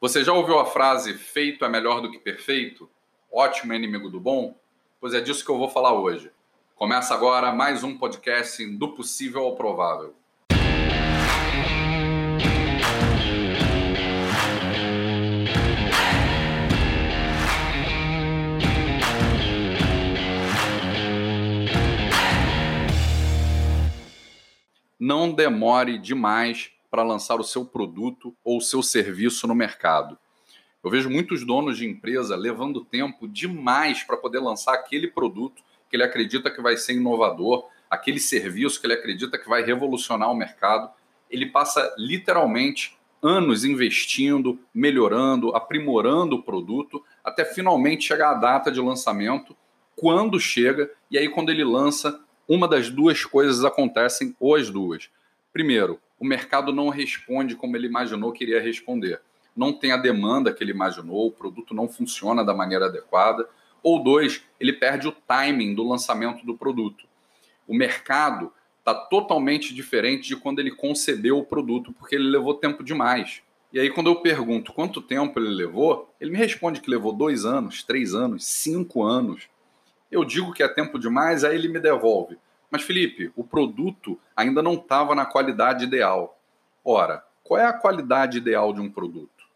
Você já ouviu a frase feito é melhor do que perfeito? Ótimo é inimigo do bom? Pois é disso que eu vou falar hoje. Começa agora mais um podcast do possível ao provável. Não demore demais para lançar o seu produto ou o seu serviço no mercado. Eu vejo muitos donos de empresa levando tempo demais para poder lançar aquele produto que ele acredita que vai ser inovador, aquele serviço que ele acredita que vai revolucionar o mercado. Ele passa literalmente anos investindo, melhorando, aprimorando o produto, até finalmente chegar a data de lançamento. Quando chega, e aí quando ele lança, uma das duas coisas acontecem, ou as duas. Primeiro, o mercado não responde como ele imaginou que iria responder. Não tem a demanda que ele imaginou, o produto não funciona da maneira adequada. Ou dois, ele perde o timing do lançamento do produto. O mercado está totalmente diferente de quando ele concebeu o produto, porque ele levou tempo demais. E aí, quando eu pergunto quanto tempo ele levou, ele me responde que levou dois anos, três anos, cinco anos. Eu digo que é tempo demais, aí ele me devolve. Mas, Felipe, o produto ainda não estava na qualidade ideal. Ora, qual é a qualidade ideal de um produto?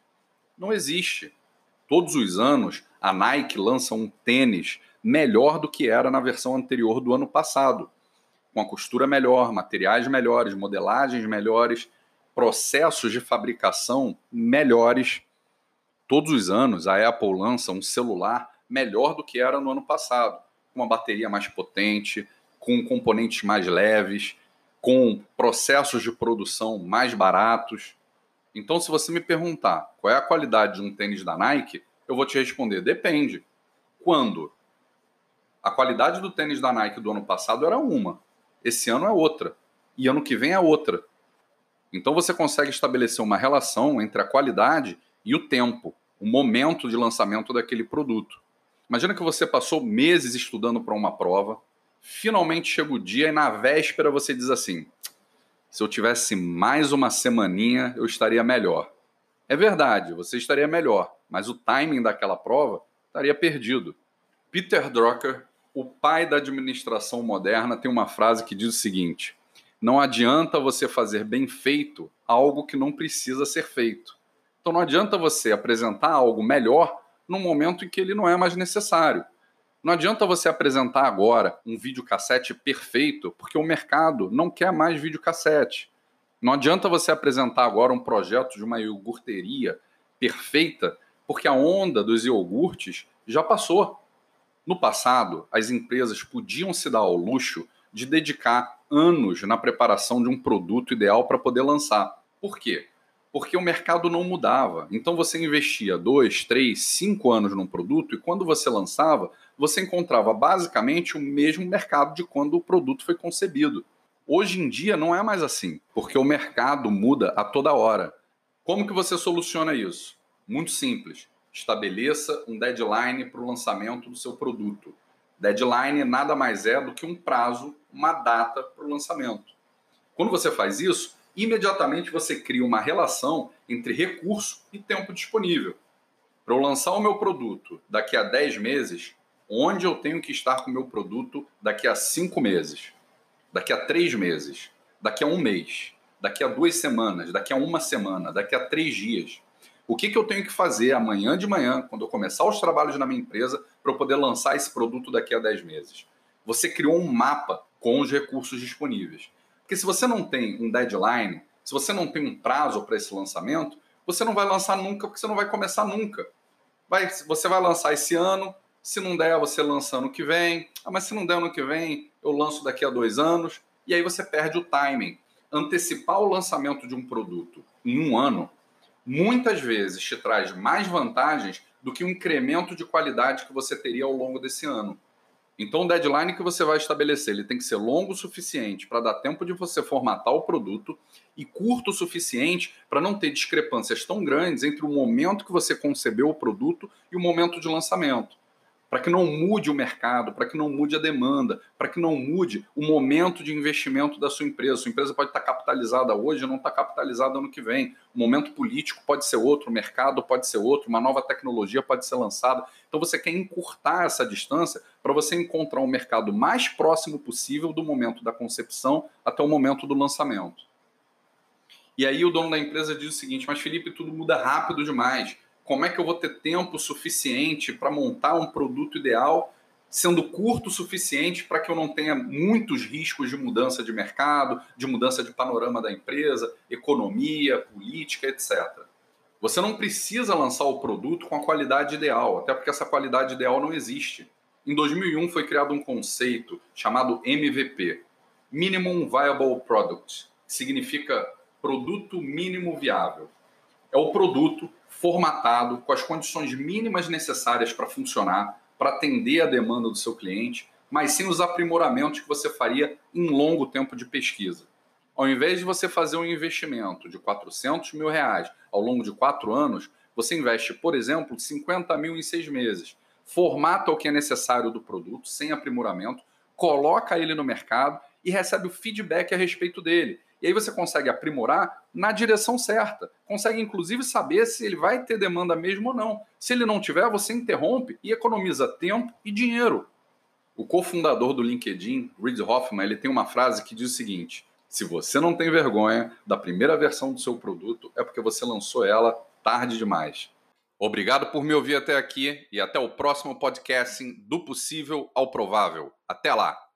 Não existe. Todos os anos, a Nike lança um tênis melhor do que era na versão anterior do ano passado. Com a costura melhor, materiais melhores, modelagens melhores, processos de fabricação melhores. Todos os anos, a Apple lança um celular melhor do que era no ano passado, com uma bateria mais potente, com componentes mais leves, com processos de produção mais baratos. Então, se você me perguntar qual é a qualidade de um tênis da Nike, eu vou te responder: depende. Quando? A qualidade do tênis da Nike do ano passado era uma, esse ano é outra, e ano que vem é outra. Então você consegue estabelecer uma relação entre a qualidade e o tempo, o momento de lançamento daquele produto. Imagina que você passou meses estudando para uma prova, finalmente chega o dia e na véspera você diz assim: se eu tivesse mais uma semaninha, eu estaria melhor. É verdade, você estaria melhor, mas o timing daquela prova estaria perdido. Peter Drucker, o pai da administração moderna, tem uma frase que diz o seguinte: não adianta você fazer bem feito algo que não precisa ser feito. Então não adianta você apresentar algo melhor num momento em que ele não é mais necessário. Não adianta você apresentar agora um videocassete perfeito, porque o mercado não quer mais videocassete. Não adianta você apresentar agora um projeto de uma iogurteria perfeita, porque a onda dos iogurtes já passou. No passado, as empresas podiam se dar ao luxo de dedicar anos na preparação de um produto ideal para poder lançar. Por quê? Porque o mercado não mudava. Então você investia dois, três, cinco anos num produto e quando você lançava, você encontrava basicamente o mesmo mercado de quando o produto foi concebido. Hoje em dia não é mais assim, porque o mercado muda a toda hora. Como que você soluciona isso? Muito simples. Estabeleça um deadline para o lançamento do seu produto. Deadline nada mais é do que um prazo, uma data para o lançamento. Quando você faz isso, imediatamente você cria uma relação entre recurso e tempo disponível. Para eu lançar o meu produto daqui a 10 meses, onde eu tenho que estar com o meu produto daqui a cinco meses, daqui a três meses, daqui a um mês, daqui a duas semanas, daqui a uma semana, daqui a três dias. O que, que eu tenho que fazer amanhã de manhã, quando eu começar os trabalhos na minha empresa, para eu poder lançar esse produto daqui a dez meses? Você criou um mapa com os recursos disponíveis. Porque se você não tem um deadline, se você não tem um prazo para esse lançamento, você não vai lançar nunca, porque você não vai começar nunca. Vai, você vai lançar esse ano, se não der, você lança ano que vem. Ah, mas se não der ano que vem, eu lanço daqui a dois anos. E aí você perde o timing. Antecipar o lançamento de um produto em um ano, muitas vezes te traz mais vantagens do que o incremento de qualidade que você teria ao longo desse ano. Então, o deadline que você vai estabelecer ele tem que ser longo o suficiente para dar tempo de você formatar o produto e curto o suficiente para não ter discrepâncias tão grandes entre o momento que você concebeu o produto e o momento de lançamento. Para que não mude o mercado, para que não mude a demanda, para que não mude o momento de investimento da sua empresa. Sua empresa pode estar capitalizada hoje, não está capitalizada ano que vem. O momento político pode ser outro, o mercado pode ser outro, uma nova tecnologia pode ser lançada. Então você quer encurtar essa distância para você encontrar um mercado mais próximo possível do momento da concepção até o momento do lançamento. E aí o dono da empresa diz o seguinte: Mas Felipe, tudo muda rápido demais como é que eu vou ter tempo suficiente para montar um produto ideal, sendo curto o suficiente para que eu não tenha muitos riscos de mudança de mercado, de mudança de panorama da empresa, economia, política, etc. Você não precisa lançar o produto com a qualidade ideal, até porque essa qualidade ideal não existe. Em 2001 foi criado um conceito chamado MVP, Minimum Viable Product, que significa produto mínimo viável. É o produto formatado, com as condições mínimas necessárias para funcionar, para atender a demanda do seu cliente, mas sim os aprimoramentos que você faria em longo tempo de pesquisa. Ao invés de você fazer um investimento de 400 mil reais ao longo de quatro anos, você investe, por exemplo, 50 mil em seis meses. Formata o que é necessário do produto, sem aprimoramento, coloca ele no mercado e recebe o feedback a respeito dele. E aí você consegue aprimorar na direção certa. Consegue, inclusive, saber se ele vai ter demanda mesmo ou não. Se ele não tiver, você interrompe e economiza tempo e dinheiro. O cofundador do LinkedIn, Reid Hoffman, ele tem uma frase que diz o seguinte: se você não tem vergonha da primeira versão do seu produto, é porque você lançou ela tarde demais. Obrigado por me ouvir até aqui e até o próximo podcast do possível ao provável. Até lá!